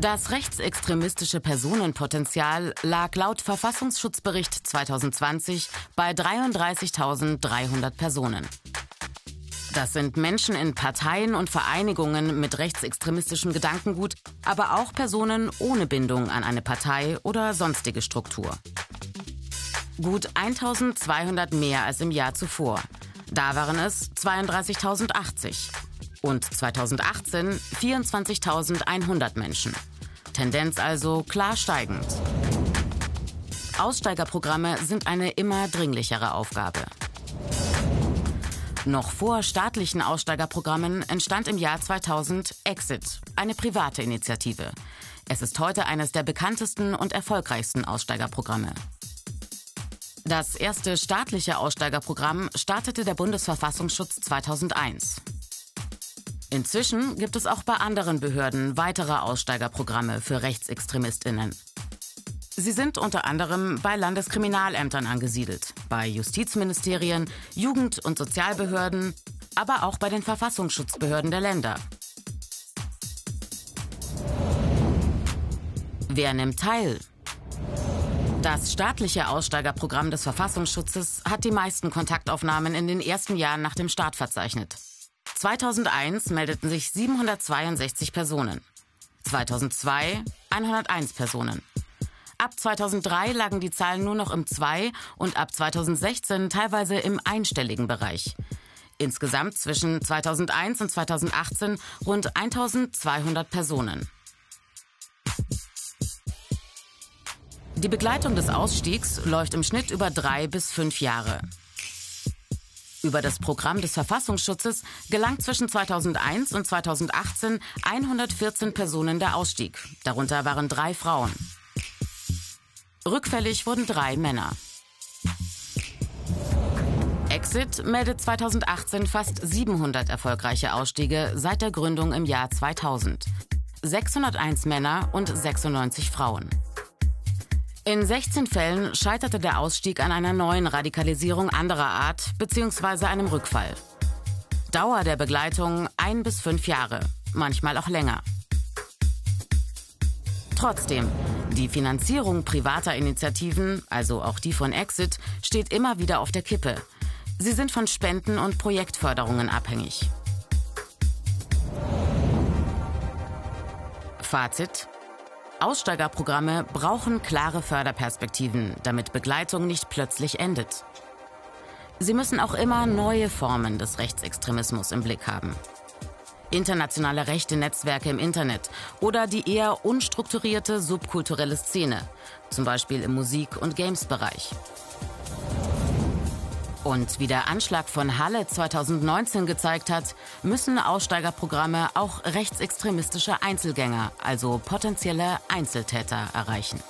Das rechtsextremistische Personenpotenzial lag laut Verfassungsschutzbericht 2020 bei 33.300 Personen. Das sind Menschen in Parteien und Vereinigungen mit rechtsextremistischem Gedankengut, aber auch Personen ohne Bindung an eine Partei oder sonstige Struktur. Gut 1200 mehr als im Jahr zuvor. Da waren es 32.080 und 2018 24.100 Menschen. Tendenz also klar steigend. Aussteigerprogramme sind eine immer dringlichere Aufgabe. Noch vor staatlichen Aussteigerprogrammen entstand im Jahr 2000 Exit, eine private Initiative. Es ist heute eines der bekanntesten und erfolgreichsten Aussteigerprogramme. Das erste staatliche Aussteigerprogramm startete der Bundesverfassungsschutz 2001. Inzwischen gibt es auch bei anderen Behörden weitere Aussteigerprogramme für Rechtsextremistinnen. Sie sind unter anderem bei Landeskriminalämtern angesiedelt, bei Justizministerien, Jugend- und Sozialbehörden, aber auch bei den Verfassungsschutzbehörden der Länder. Wer nimmt teil? Das staatliche Aussteigerprogramm des Verfassungsschutzes hat die meisten Kontaktaufnahmen in den ersten Jahren nach dem Start verzeichnet. 2001 meldeten sich 762 Personen. 2002 101 Personen. Ab 2003 lagen die Zahlen nur noch im Zwei- und ab 2016 teilweise im einstelligen Bereich. Insgesamt zwischen 2001 und 2018 rund 1200 Personen. Die Begleitung des Ausstiegs läuft im Schnitt über drei bis fünf Jahre. Über das Programm des Verfassungsschutzes gelangt zwischen 2001 und 2018 114 Personen der Ausstieg. Darunter waren drei Frauen. Rückfällig wurden drei Männer. Exit meldet 2018 fast 700 erfolgreiche Ausstiege seit der Gründung im Jahr 2000. 601 Männer und 96 Frauen. In 16 Fällen scheiterte der Ausstieg an einer neuen Radikalisierung anderer Art bzw. einem Rückfall. Dauer der Begleitung ein bis fünf Jahre, manchmal auch länger. Trotzdem, die Finanzierung privater Initiativen, also auch die von Exit, steht immer wieder auf der Kippe. Sie sind von Spenden und Projektförderungen abhängig. Fazit Aussteigerprogramme brauchen klare Förderperspektiven, damit Begleitung nicht plötzlich endet. Sie müssen auch immer neue Formen des Rechtsextremismus im Blick haben. Internationale rechte Netzwerke im Internet oder die eher unstrukturierte subkulturelle Szene, zum Beispiel im Musik- und Games-Bereich. Und wie der Anschlag von Halle 2019 gezeigt hat, müssen Aussteigerprogramme auch rechtsextremistische Einzelgänger, also potenzielle Einzeltäter, erreichen.